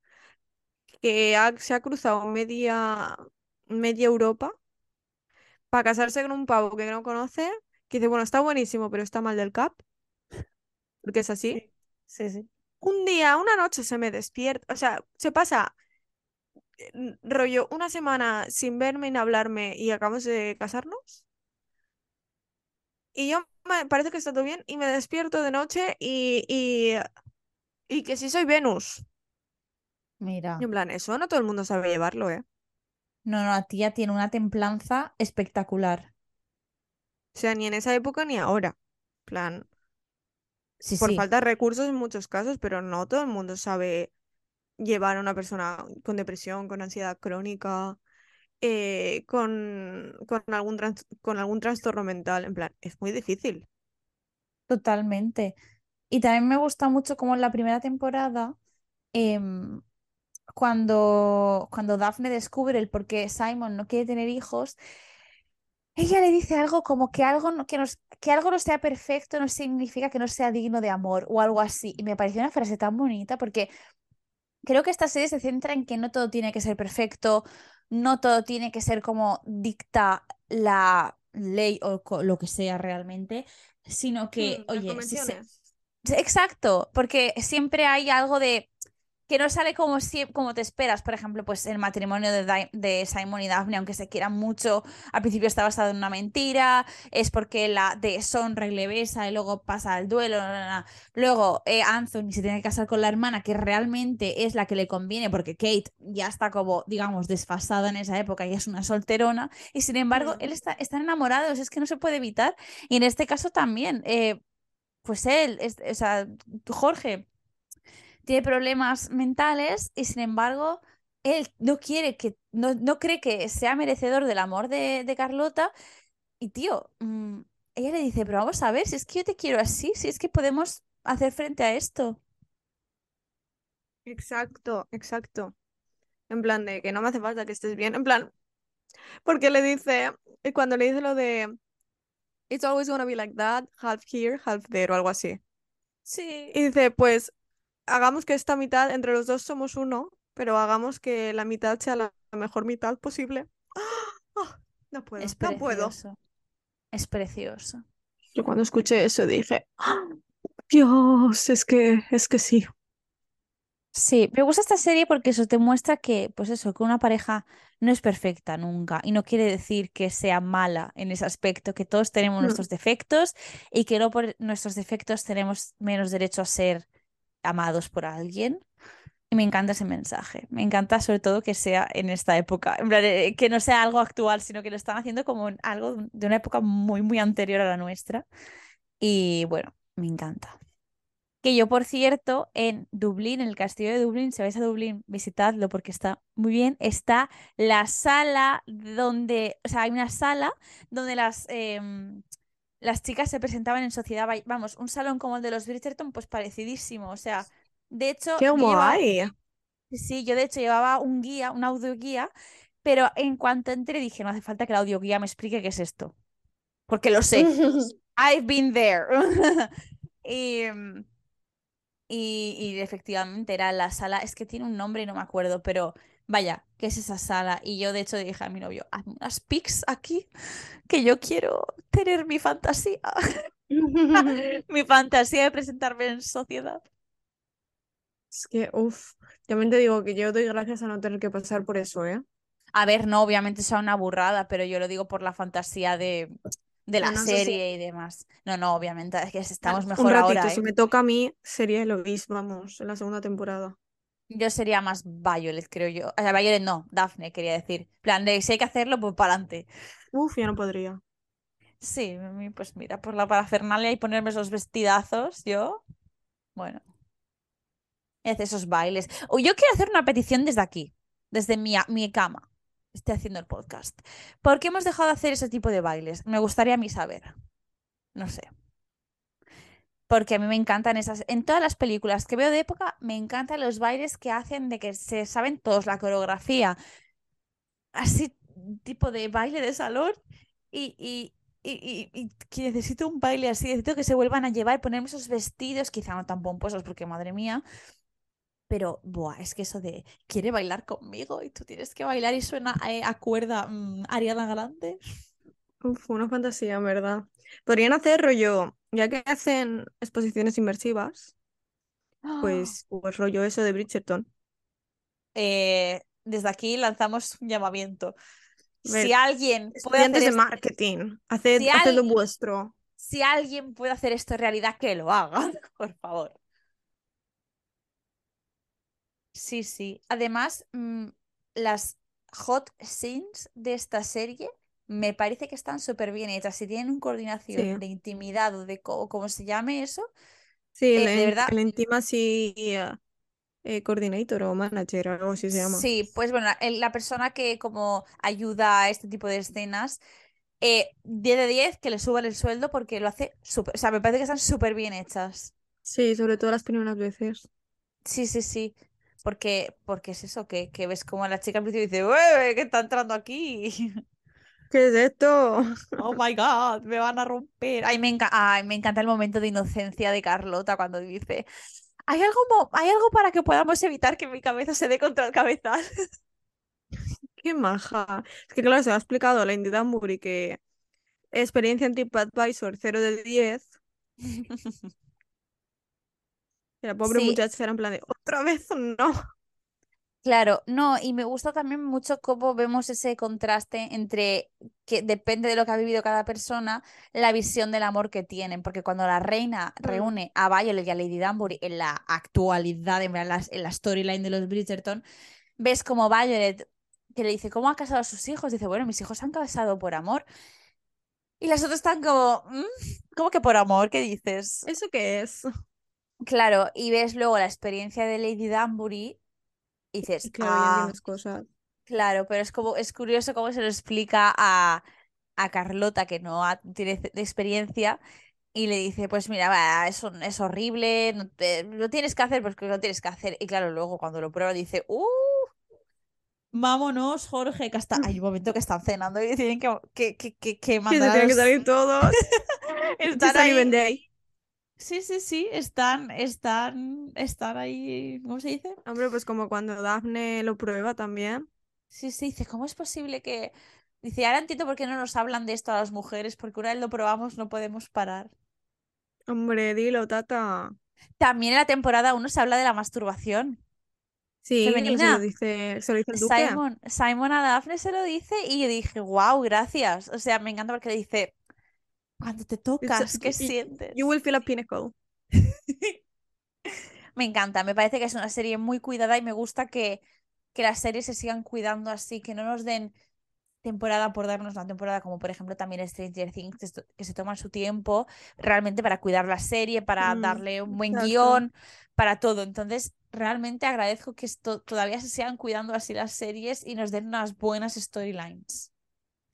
que ha- se ha cruzado media, media Europa para casarse con un pavo que no conoce, que dice, bueno, está buenísimo, pero está mal del cap, porque es así. Sí, sí, sí. Un día, una noche se me despierta, o sea, se pasa eh, rollo una semana sin verme ni hablarme y acabamos de casarnos. Y yo me parece que está todo bien y me despierto de noche y, y, y que si soy Venus. Mira, Y en plan, eso no todo el mundo sabe llevarlo, ¿eh? no, no, la tía tiene una templanza espectacular. O sea, ni en esa época ni ahora. Plan, Sí, por sí, falta de recursos en muchos casos, pero no todo el mundo sabe llevar a una persona con depresión, con ansiedad crónica, eh, con, con algún trans- con algún trastorno mental. En plan, es muy difícil. totalmente. Y también me gusta mucho como en la primera temporada, em, cuando, cuando Daphne descubre el por qué Simon no quiere tener hijos, ella le dice algo como que algo no, que, nos- que algo no sea perfecto no significa que no sea digno de amor o algo así. Y me pareció una frase tan bonita porque creo que esta serie se centra en que no todo tiene que ser perfecto, no todo tiene que ser como dicta la ley o lo que sea realmente, sino que, Mm, oye, si se, convenciones. Exacto, porque siempre hay algo de que no sale como, sie- como te esperas. Por ejemplo, pues el matrimonio de, Di- de Simon y Daphne, aunque se quieran mucho, al principio está basado en una mentira, es porque la deshonra y le besa y luego pasa al duelo. na, na, na. Luego eh, Anthony se tiene que casar con la hermana, que realmente es la que le conviene, porque Kate ya está como, digamos, desfasada en esa época y es una solterona. Y sin embargo, Mm. él está, están enamorados, es que no se puede evitar. Y en este caso también. eh, pues él, es, o sea, Jorge tiene problemas mentales y sin embargo él no quiere que, no, no cree que sea merecedor del amor de, de Carlota y tío, mm, ella le dice, pero vamos a ver, si es que yo te quiero así, si es que podemos hacer frente a esto. Exacto, exacto. En plan de que no me hace falta que estés bien. En plan, porque le dice, y cuando le dice lo de It's always gonna be like that, half here, half there, o algo así. Sí. Y dice, pues hagamos que esta mitad, entre los dos somos uno, pero hagamos que la mitad sea la mejor mitad posible. ¡Ah! No puedo, Es no puedo. Es precioso. Yo cuando escuché eso dije. Dios, es que, es que sí. Sí, me gusta esta serie porque eso te muestra que, pues eso, que una pareja no es perfecta nunca y no quiere decir que sea mala en ese aspecto, que todos tenemos Mm. nuestros defectos y que no por nuestros defectos tenemos menos derecho a ser amados por alguien. Y me encanta ese mensaje. Me encanta sobre todo que sea en esta época, en plan, eh, que no sea algo actual, sino que lo están haciendo como algo de una época muy, muy anterior a la nuestra. Y bueno, me encanta. Que yo, por cierto, en Dublín, en el castillo de Dublín, si vais a Dublín, visitadlo porque está muy bien. Está la sala donde, o sea, hay una sala donde las, em, las chicas se presentaban en sociedad. Vamos, un salón como el de los Bridgerton, pues parecidísimo. O sea, de hecho, ¡Qué guay! sí, yo de hecho llevaba un guía, un audioguía, pero en cuanto entré dije, no hace falta que el audioguía me explique qué es esto, porque lo sé. I've been there. Y, y, y efectivamente era la sala, es que tiene un nombre y no me acuerdo, pero vaya, ¿qué es esa sala? Y yo de hecho dije a mi novio, hazme unas pics aquí, que yo quiero tener mi fantasía, mi fantasía de presentarme en sociedad. Es que, uff, también te digo que yo doy gracias a no tener que pasar por eso, ¿eh? A ver, no, obviamente es una burrada, pero yo lo digo por la fantasía de, de la no, serie y demás. No, no, obviamente es que estamos Un mejor ratito, ahora, si ¿eh? me toca a mí, sería Eloís, vamos, en la segunda temporada. Yo sería más Violet, creo yo. O sea, Violet no, Daphne quería decir. plan de, si hay que hacerlo, pues para adelante. Uf, ya no podría. Sí, pues mira, por la parafernalia y ponerme esos vestidazos, yo, bueno, y hacer esos bailes. O yo quiero hacer una petición desde aquí, desde mi, mi cama. Estoy haciendo el podcast. ¿Por qué hemos dejado de hacer ese tipo de bailes? Me gustaría a mí saber. No sé. Porque a mí me encantan esas. En todas las películas que veo de época, me encantan los bailes que hacen de que se saben todos la coreografía. Así, tipo de baile de salón. Y, y, y, y- que necesito un baile así. Necesito que se vuelvan a llevar, ponerme esos vestidos, quizá no tan pomposos, porque madre mía. Pero, buah, es que eso de quiere bailar conmigo y tú tienes que bailar y suena eh, a cuerda mm, Ariana Grande. Uf, una fantasía, en verdad. Podrían hacer rollo, ya que hacen exposiciones inmersivas, ¡Ah! pues, pues rollo eso de Bridgerton. Eh, desde aquí lanzamos un llamamiento. Si alguien puede hacer de esto, marketing, haced, si, haced lo al- vuestro. si alguien puede hacer esto realidad, que lo haga, por favor. Sí, sí. Además, mm, las hot scenes de esta serie me parece que están súper bien hechas. Si tienen una coordinación Sí, de intimidad o de co- cómo se llame eso, sí, el, eh, de en- verdad, el Intimacy eh, eh, Coordinator o Manager, algo así se llama. sí, pues bueno, la, el- la persona que como ayuda a este tipo de escenas, eh, 10 de 10 que le suban el sueldo porque lo hace súper, o sea, me parece que están súper bien hechas. Sí, sobre todo las primeras veces. Sí, sí, sí. Porque, porque es eso, que, que ves como la chica al principio dice, ¡Ué, ¿qué está entrando aquí? ¿Qué es esto? Oh my God, me van a romper. Ay, me enca- Ay, me encanta el momento de inocencia de Carlota cuando dice, ¿hay algo, ¿hay algo para que podamos evitar que mi cabeza se dé contra el cabezal? Qué maja. Es que claro, se ha explicado a la Indy Danbury que experiencia en TripAdvisor 0 de 10. Y la pobre Sí, muchacha era en plan de, otra vez no. Claro, no, y me gusta también mucho cómo vemos ese contraste entre que depende de lo que ha vivido cada persona, la visión del amor que tienen, porque cuando la reina Mm, reúne a Violet y a Lady Danbury en la actualidad, en la, en la storyline de los Bridgerton, ves como Violet que le dice, ¿cómo ha casado a sus hijos? Dice, bueno, mis hijos se han casado por amor. Y las otras están como, "Mm, ¿cómo que por amor? ¿Qué dices? ¿Eso qué es? Claro, y ves luego la experiencia de Lady Danbury y Y dices, claro, ah, cosas. claro, pero es como, es curioso cómo se lo explica a, a Carlota, que no ha- tiene experiencia, y le dice, pues mira, va, es, es horrible, no te- lo tienes que hacer, pues que lo tienes que hacer. Y claro, luego cuando lo prueba dice, ¡uh! Vámonos, Jorge, que hasta hay un momento que están cenando y tienen que, que, que, que, que se tienen que salir todos. Están ahí. Sí, sí, sí, están, están, están ahí, ¿cómo se dice? Hombre, pues como cuando Daphne lo prueba también. Sí, sí, dice, ¿cómo es posible que... Dice, ahora entiendo por qué no nos hablan de esto a las mujeres, porque una vez lo probamos no podemos parar. Hombre, dilo, tata. También en la temporada uno se habla de la masturbación. Sí, que se femenina. lo dice, se lo dice el duque. Simon, Simon a Daphne se lo dice y yo dije, wow, gracias. O sea, me encanta porque le dice, cuando te tocas, ¿qué sientes? You will feel a pinnacle. Me encanta, me parece que es una serie muy cuidada y me gusta que, que las series se sigan cuidando así, que no nos den temporada por darnos una temporada, como por ejemplo también Stranger Things, que se toman su tiempo realmente para cuidar la serie, para Mm, darle un buen exacto. guion, para todo. Entonces, realmente agradezco que esto, todavía se sigan cuidando así las series y nos den unas buenas storylines.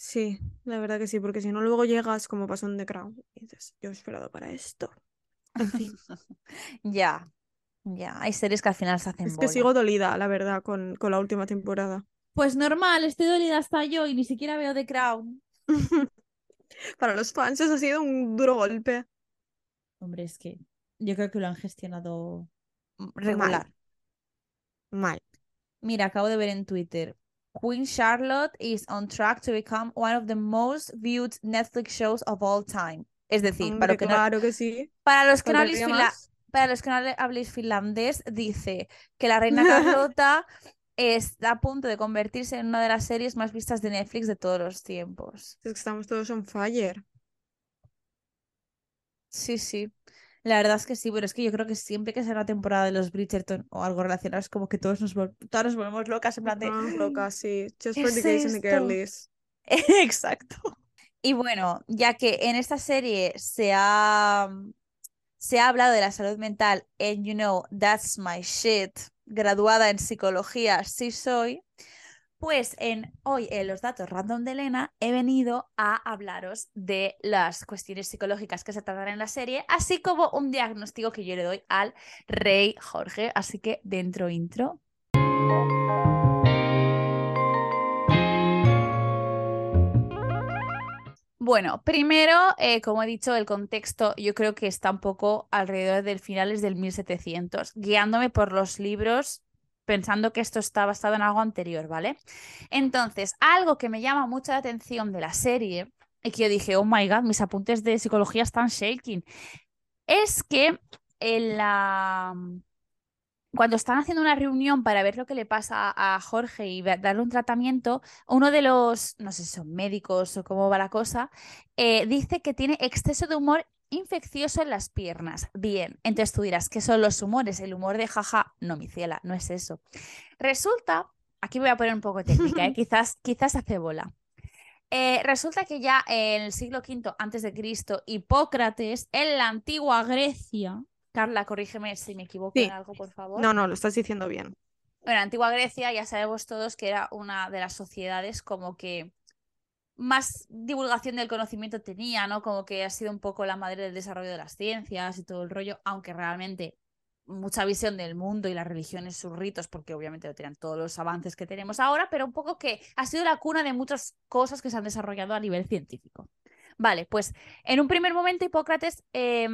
Sí, la verdad que sí, porque si no luego llegas como pasó en The Crown y dices, yo he esperado para esto. En fin, Ya, ya, hay series que al final se hacen es que sigo dolida, la verdad, con, con la última temporada. Pues normal, estoy dolida hasta yo y ni siquiera veo The Crown. Para los fans eso ha sido un duro golpe. Hombre, es que yo creo que lo han gestionado Mal, regular. mal. Mira, acabo de ver en Twitter. Queen Charlotte is on track to become one of the most viewed Netflix shows of all time. Es decir, para, Hombre, los que no- claro que sí. para los que no habléis para los que no habléis finlandés, dice que la reina Carlota está a punto de convertirse en una de las series más vistas de Netflix de todos los tiempos. Es que estamos todos on fire. Sí, sí. La verdad es que sí, pero es que yo creo que siempre que sea una temporada de los Bridgerton o algo relacionado, es como que todos nos, vol- todas nos volvemos locas en plan de... Locas, sí. Just ¿qué for the gays and the girlies. Exacto. Y bueno, ya que en esta serie se ha, se ha hablado de la salud mental en You Know, That's My Shit, graduada en psicología, sí soy, pues en hoy en los datos random de Elena he venido a hablaros de las cuestiones psicológicas que se tratan en la serie, así como un diagnóstico que yo le doy al rey Jorge. Así que dentro intro. Bueno, primero, eh, como he dicho, el contexto yo creo que está un poco alrededor del finales del 1700, guiándome por los libros, pensando que esto está basado en algo anterior, ¿vale? Entonces, algo que me llama mucho la atención de la serie, y que yo dije, oh my god, mis apuntes de psicología están shaking, es que en la... Cuando están haciendo una reunión para ver lo que le pasa a Jorge y darle un tratamiento, uno de los, no sé si son médicos o cómo va la cosa, eh, dice que tiene exceso de humor infeccioso en las piernas. Bien, entonces tú dirás, ¿qué son los humores? El humor de jaja, no, mi ciela, no es eso. Resulta, aquí voy a poner un poco técnica, ¿eh? quizás, quizás hace bola. Eh, resulta que ya en el siglo V antes de Cristo, Hipócrates, en la antigua Grecia, Carla, corrígeme si me equivoco Sí. en algo, por favor. No, no, lo estás diciendo bien. Bueno, en antigua Grecia ya sabemos todos que era una de las sociedades como que más divulgación del conocimiento tenía, ¿no? Como que ha sido un poco la madre del desarrollo de las ciencias y todo el rollo, aunque realmente mucha visión del mundo y las religiones, sus ritos, porque obviamente no tenían todos los avances que tenemos ahora, pero un poco que ha sido la cuna de muchas cosas que se han desarrollado a nivel científico. Vale, pues en un primer momento Hipócrates eh,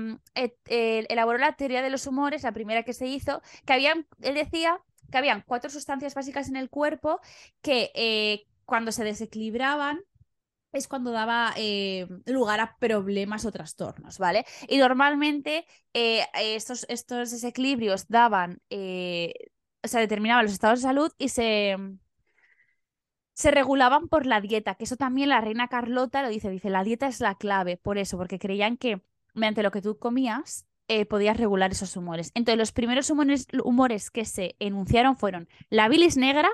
elaboró la teoría de los humores, la primera que se hizo, que habían, él decía que habían cuatro sustancias básicas en el cuerpo que eh, cuando se desequilibraban es cuando daba eh, lugar a problemas o trastornos, ¿vale? Y normalmente eh, estos, estos desequilibrios daban, eh, o sea, determinaban los estados de salud y se, se regulaban por la dieta, que eso también la reina Carlota lo dice, dice, la dieta es la clave, por eso, porque creían que mediante lo que tú comías eh, podías regular esos humores. Entonces, los primeros humores, humores que se enunciaron fueron la bilis negra,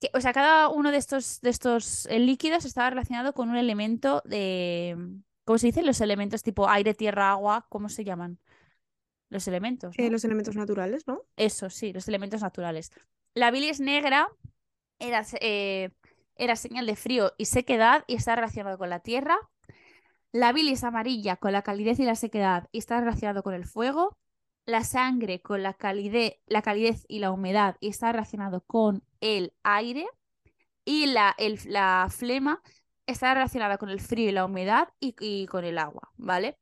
que, o sea, cada uno de estos, de estos eh, líquidos estaba relacionado con un elemento de, ¿cómo se dice? Los elementos tipo aire, tierra, agua, ¿cómo se llaman? Los elementos, Eh, los elementos naturales, ¿no? Eso, sí, los elementos naturales. La bilis negra era, eh, era señal de frío y sequedad y está relacionado con la tierra. La bilis amarilla con la calidez y la sequedad y está relacionado con el fuego. La sangre con la calidez, la calidez y la humedad y está relacionado con el aire. Y la, el- la flema está relacionada con el frío y la humedad y, con el agua, ¿vale?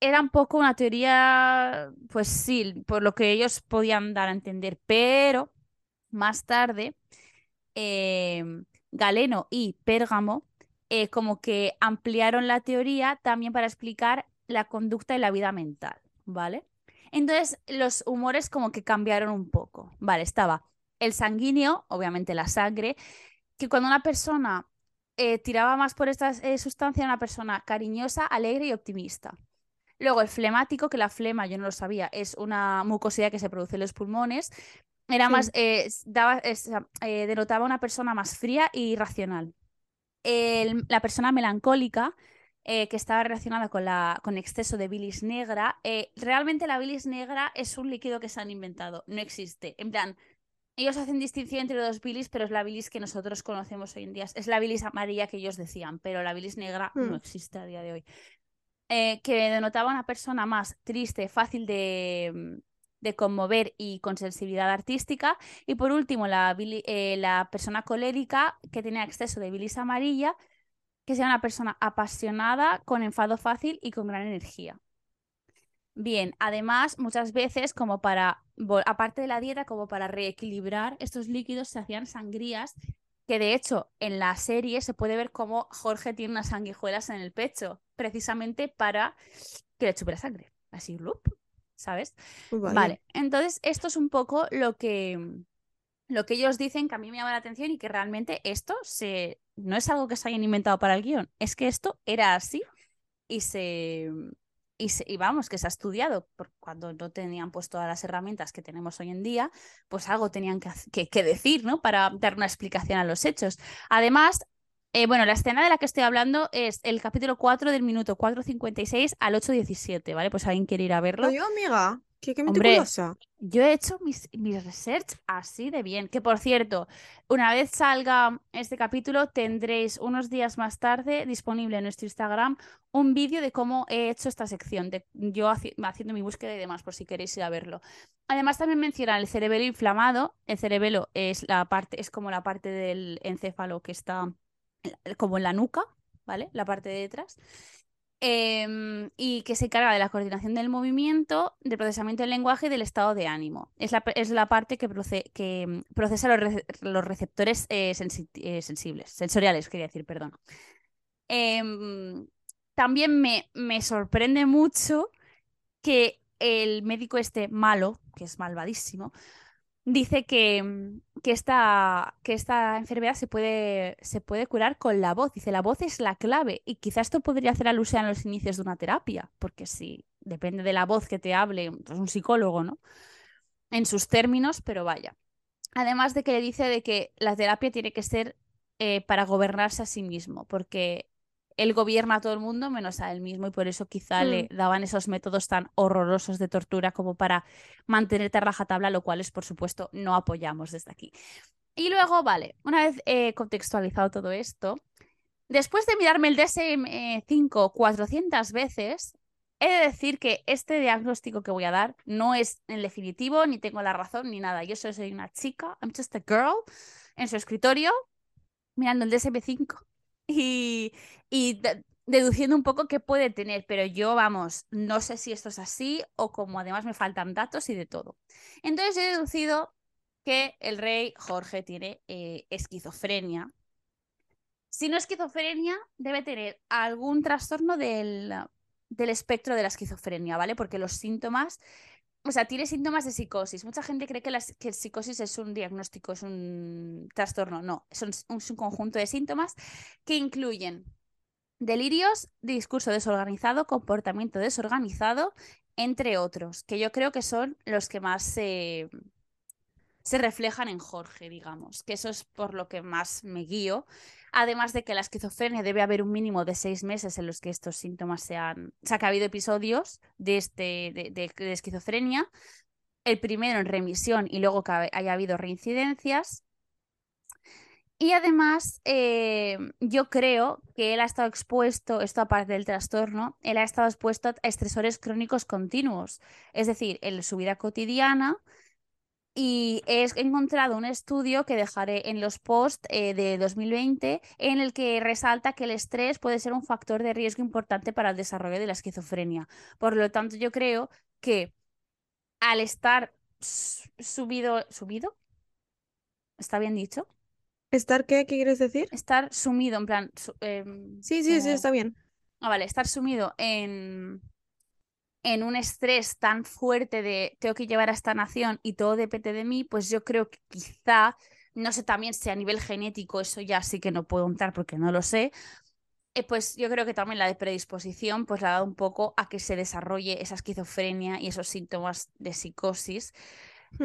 Era un poco una teoría, pues sí, por lo que ellos podían dar a entender, pero más tarde eh, Galeno y Pérgamo eh, como que ampliaron la teoría también para explicar la conducta y la vida mental, ¿vale? Entonces los humores como que cambiaron un poco, ¿vale? Estaba el sanguíneo, obviamente la sangre, que cuando una persona eh, tiraba más por esta eh, sustancia era una persona cariñosa, alegre y optimista. Luego el flemático, que la flema, yo no lo sabía, es una mucosidad que se produce en los pulmones, era Sí. más, eh, daba, denotaba una persona más fría y racional. El- la persona melancólica, eh, que estaba relacionada con, la, con exceso de bilis negra, eh, realmente la bilis negra es un líquido que se han inventado, no existe. En plan, ellos hacen distinción entre dos bilis, pero es la bilis que nosotros conocemos hoy en día. Es la bilis amarilla que ellos decían, pero la bilis negra no Hmm. existe a día de hoy. Eh, que denotaba una persona más triste, fácil de, mm, de conmover y con sensibilidad artística. Y por último, la, bili- eh, la persona colérica que tenía exceso de bilis amarilla, que sea una persona apasionada, con enfado fácil y con gran energía. Bien, además, muchas veces, como para, aparte de la dieta, como para reequilibrar estos líquidos, se hacían sangrías, que de hecho en la serie se puede ver cómo Jorge tiene unas sanguijuelas en el pecho, precisamente para que le chupe la sangre. Así, loop, ¿sabes? Vaya. Vale, entonces esto es un poco lo que, lo que ellos dicen que a mí me llama la atención y que realmente esto se, no es algo que se hayan inventado para el guion, es que esto era así y se, y, se- y vamos, que se ha estudiado, cuando no tenían pues todas las herramientas que tenemos hoy en día, pues algo tenían que, decir, ¿no? Para dar una explicación a los hechos. Además, eh, bueno, la escena de la que estoy hablando es el capítulo 4 del minuto 4.56 al 8.17, ¿vale? Pues alguien quiere ir a verlo. Oye, amiga, qué, qué Hombre, meticulosa. Yo he hecho mis, mis research así de bien. Que por cierto, una vez salga este capítulo, tendréis unos días más tarde disponible en nuestro Instagram un vídeo de cómo he hecho esta sección, de yo haci- haciendo mi búsqueda y demás, por si queréis ir a verlo. Además, también mencionan el cerebelo inflamado. El cerebelo es la parte, es como la parte del encéfalo que está eh, como en la nuca, ¿vale? La parte de detrás. Em, y que se encarga de la coordinación del movimiento, del procesamiento del lenguaje y del estado de ánimo. Es la, es la parte que, proce- que mm, procesa los, los receptores eh, eh, sensibles, sensoriales, quería decir, perdón. Em, también me, me sorprende mucho que el médico este malo, que es malvadísimo, dice que, mm, que, esta, que esta enfermedad se puede, se puede curar con la voz. Dice, la voz es la clave. Y quizás esto podría hacer alusión a los inicios de una terapia, porque si depende de la voz que te hable, pues un psicólogo, ¿no? En sus términos, pero vaya. Además de que le dice de que la terapia tiene que ser eh, para gobernarse a sí mismo, porque él gobierna a todo el mundo menos a él mismo y por eso quizá le Mm. daban esos métodos tan horrorosos de tortura como para mantenerte a rajatabla, lo cual es, por supuesto, no apoyamos desde aquí. Y luego, vale, una vez eh, contextualizado todo esto, después de mirarme el DSM-5 400 veces, he de decir que este diagnóstico que voy a dar no es el definitivo, ni tengo la razón, ni nada. Yo solo soy una chica, I'm just a girl, en su escritorio, mirando el DSM-5 y, y de- deduciendo un poco qué puede tener, pero yo, vamos, no sé si esto es así o como además me faltan datos y de todo. Entonces he deducido que el rey Jorge tiene eh, esquizofrenia. Si no esquizofrenia, debe tener algún trastorno del, del espectro de la esquizofrenia, ¿vale? Porque los síntomas, o sea, tiene síntomas de psicosis. Mucha gente cree que que psicosis es un diagnóstico, es un trastorno. No, son un conjunto de síntomas que incluyen delirios, discurso desorganizado, comportamiento desorganizado, entre otros, que yo creo que son los que más se, se reflejan en Jorge, digamos, que eso es por lo que más me guío. Además de que la esquizofrenia debe haber un mínimo de seis meses en los que estos síntomas sean. O sea, que ha habido episodios de, este, de, esquizofrenia. El primero en remisión y luego que haya habido reincidencias. Y además, eh, yo creo que él ha estado expuesto, esto aparte del trastorno, él ha estado expuesto a estresores crónicos continuos, es decir, en su vida cotidiana. Y he encontrado un estudio que dejaré en los posts eh, de 2020 en el que resalta que el estrés puede ser un factor de riesgo importante para el desarrollo de la esquizofrenia. Por lo tanto, yo creo que al estar subido, ¿subido? ¿Está bien dicho? ¿Estar qué? ¿Qué quieres decir? Estar sumido, en plan, su- em, Sí, sí, sí, está bien. Ah, vale, estar sumido en, en un estrés tan fuerte de tengo que llevar a esta nación y todo depende de mí, pues yo creo que quizá, no sé también si a nivel genético, eso ya sí que no puedo entrar porque no lo sé, eh, pues yo creo que también la de predisposición pues la dado un poco a que se desarrolle esa esquizofrenia y esos síntomas de psicosis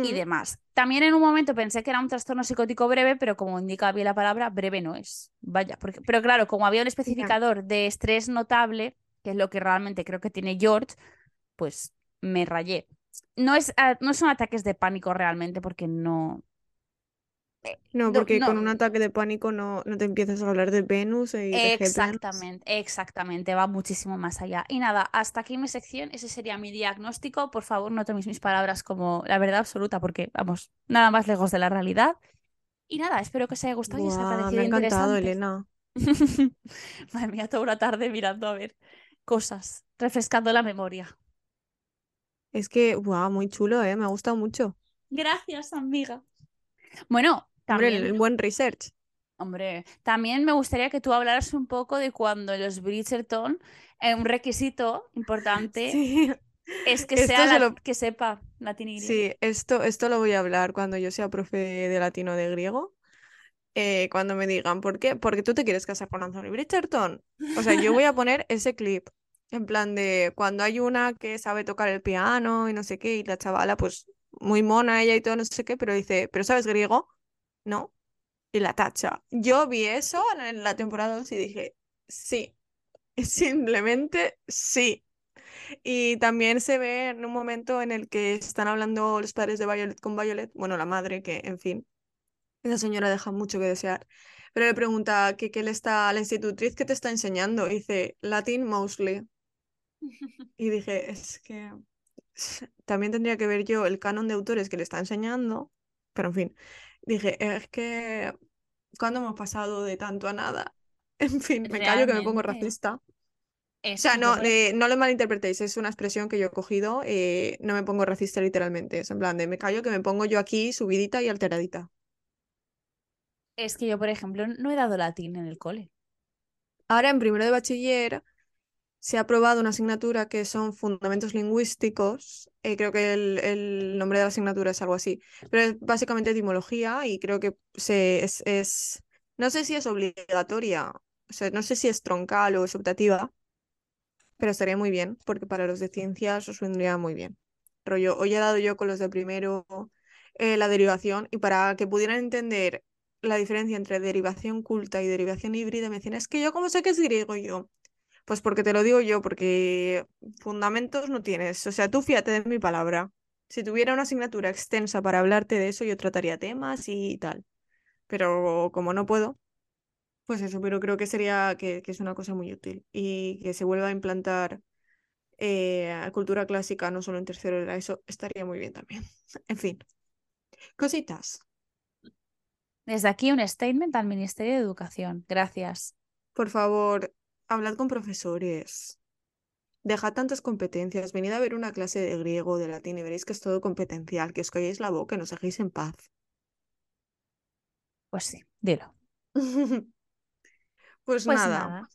y Mm. demás. También en un momento pensé que era un trastorno psicótico breve, pero como indica bien la palabra, breve no es. Vaya, porque, pero claro, como había un especificador de estrés notable, que es lo que realmente creo que tiene George, pues me rayé. No, es, ah, no son ataques de pánico realmente, porque no. eh, No, porque no- con un ataque de pánico no, no te empiezas a hablar de Venus y de. Exactamente, exactamente, va muchísimo más allá. Y nada, hasta aquí mi sección, ese sería mi diagnóstico. Por favor, no toméis mis palabras como la verdad absoluta, porque vamos, nada más lejos de la realidad. Y nada, espero que os haya gustado y os haya parecido me ha encantado. Elena. Madre mía, toda una tarde mirando a ver cosas, refrescando la memoria. Es que, buah, muy chulo, ¿eh? Me ha gustado mucho. Gracias, amiga. Bueno, Hombre, el, también, el buen research. hombre, también me gustaría que tú hablaras un poco de cuando los Bridgerton, eh, un requisito importante Sí, es que sea se la- lo- que sepa latín y griego. sí, esto, esto lo voy a hablar cuando yo sea profe de latino o de griego. eh, cuando me digan, ¿por qué? Porque tú te quieres casar con Anthony Bridgerton. O sea, yo voy a poner ese clip. En plan de cuando hay una que sabe tocar el piano y no sé qué, y la chavala, pues muy mona ella y todo, no sé qué, pero dice, ¿pero sabes griego? No. Y la tacha. Yo vi eso en la temporada 2 y dije, sí, simplemente sí. Y también se ve en un momento en el que están hablando los padres de Violet con Violet, bueno, la madre, que en fin, esa señora deja mucho que desear. Pero le pregunta que qué le está, la institutriz que te está enseñando. Y dice, Latin mostly. Y dije, es que también tendría que ver yo el canon de autores que le está enseñando. Pero en fin, dije, es que cuando hemos pasado de tanto a nada. En fin, me callo que me pongo racista. O sea, no, eh, no lo malinterpretéis, es una expresión que yo he cogido. eh, no me pongo racista literalmente. Es en plan de me callo que me pongo yo aquí subidita y alteradita. es que yo, por ejemplo, no he dado latín en el cole. Ahora en primero de bachiller se ha aprobado una asignatura que son fundamentos lingüísticos. eh, creo que el, nombre de la asignatura es algo así. Pero es básicamente etimología y creo que se, es, No sé si es obligatoria, o sea, no sé si es troncal o es optativa, pero estaría muy bien, porque para los de ciencias os vendría muy bien. Rollo, hoy he dado yo con los de primero eh, la derivación y para que pudieran entender la diferencia entre derivación culta y derivación híbrida, me decían, es que yo cómo sé que es griego yo. Pues porque te lo digo yo, porque fundamentos no tienes. O sea, tú fíjate de mi palabra. Si tuviera una asignatura extensa para hablarte de eso, yo trataría temas y tal. Pero como no puedo, pues eso, pero creo que sería que, que es una cosa muy útil y que se vuelva a implantar eh, cultura clásica no solo en tercero de la ESO, estaría muy bien también. En fin, cositas. Desde aquí un statement al Ministerio de Educación. Gracias. Por favor, hablad con profesores. Dejad tantas competencias. Venid a ver una clase de griego, de latín y veréis que es todo competencial, que os calléis la boca y nos dejéis en paz. Pues sí, dilo. Pues Pues nada, nada.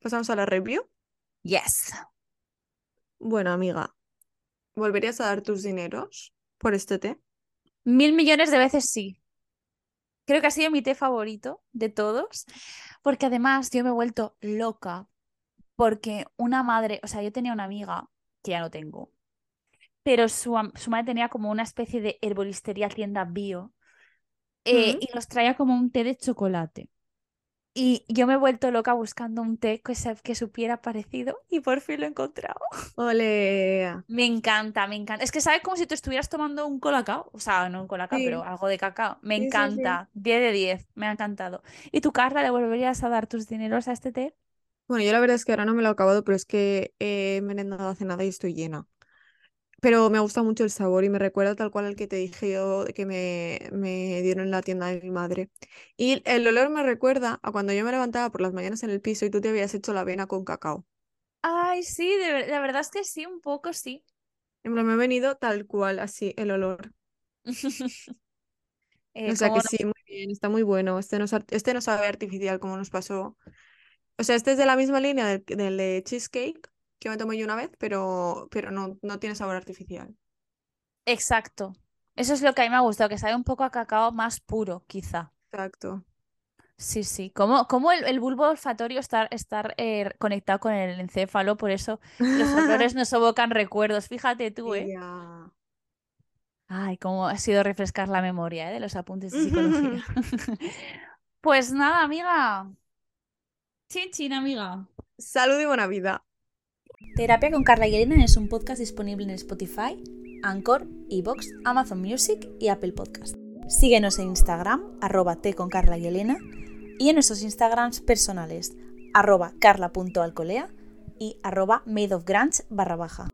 pasamos a la review. Yes. Bueno, amiga, ¿volverías a dar tus dineros por este té? Mil millones de veces sí. Creo que ha sido mi té favorito de todos, porque además yo me he vuelto loca, porque una madre, o sea, yo tenía una amiga, que ya no tengo, pero su, su madre tenía como una especie de herbolistería tienda bio, eh, y nos traía como un té de chocolate. Y yo me he vuelto loca buscando un té que, se- que supiera parecido y por fin lo he encontrado. Ole. Me encanta, me encanta. Es que sabes como si tú estuvieras tomando un colacao, o sea, no un colacao, Sí. pero algo de cacao. Me Sí, sí, sí. encanta, 10 de 10, me ha encantado. ¿Y tú, Carla, le volverías a dar tus dineros a este té? Bueno, yo la verdad es que ahora no me lo he acabado, pero es que he merendado hace nada y estoy llena. Pero me gusta mucho el sabor y me recuerda tal cual al que te dije yo que me, me dieron en la tienda de mi madre. Y el olor me recuerda a cuando yo me levantaba por las mañanas en el piso y tú te habías hecho la avena con cacao. Ay, sí, de la verdad es que sí, un poco sí. Me ha venido tal cual, así, el olor. Eh, O sea que sí, muy bien, está muy bueno. Este no, este no sabe artificial como nos pasó. O sea, este es de la misma línea del, del de cheesecake, que me tomo yo una vez, pero, pero no, no tiene sabor artificial. Exacto. Eso es lo que a mí me ha gustado, que sabe un poco a cacao más puro, quizá. Exacto. Sí, sí. Como, como el, el bulbo olfatorio está estar eh, conectado con el encéfalo, por eso los olores nos evocan recuerdos. Fíjate tú, ¿eh? Ay, cómo ha sido refrescar la memoria, ¿eh? De los apuntes de psicología. Pues nada, amiga. Chin, chin, amiga. Salud y buena vida. Terapia con Carla y Elena es un podcast disponible en Spotify, Anchor, Evox, Amazon Music y Apple Podcast. Síguenos en Instagram, arroba T con Carla y Elena, y en nuestros Instagrams personales, arroba carla.alcolea y arroba madeofgrange barra baja.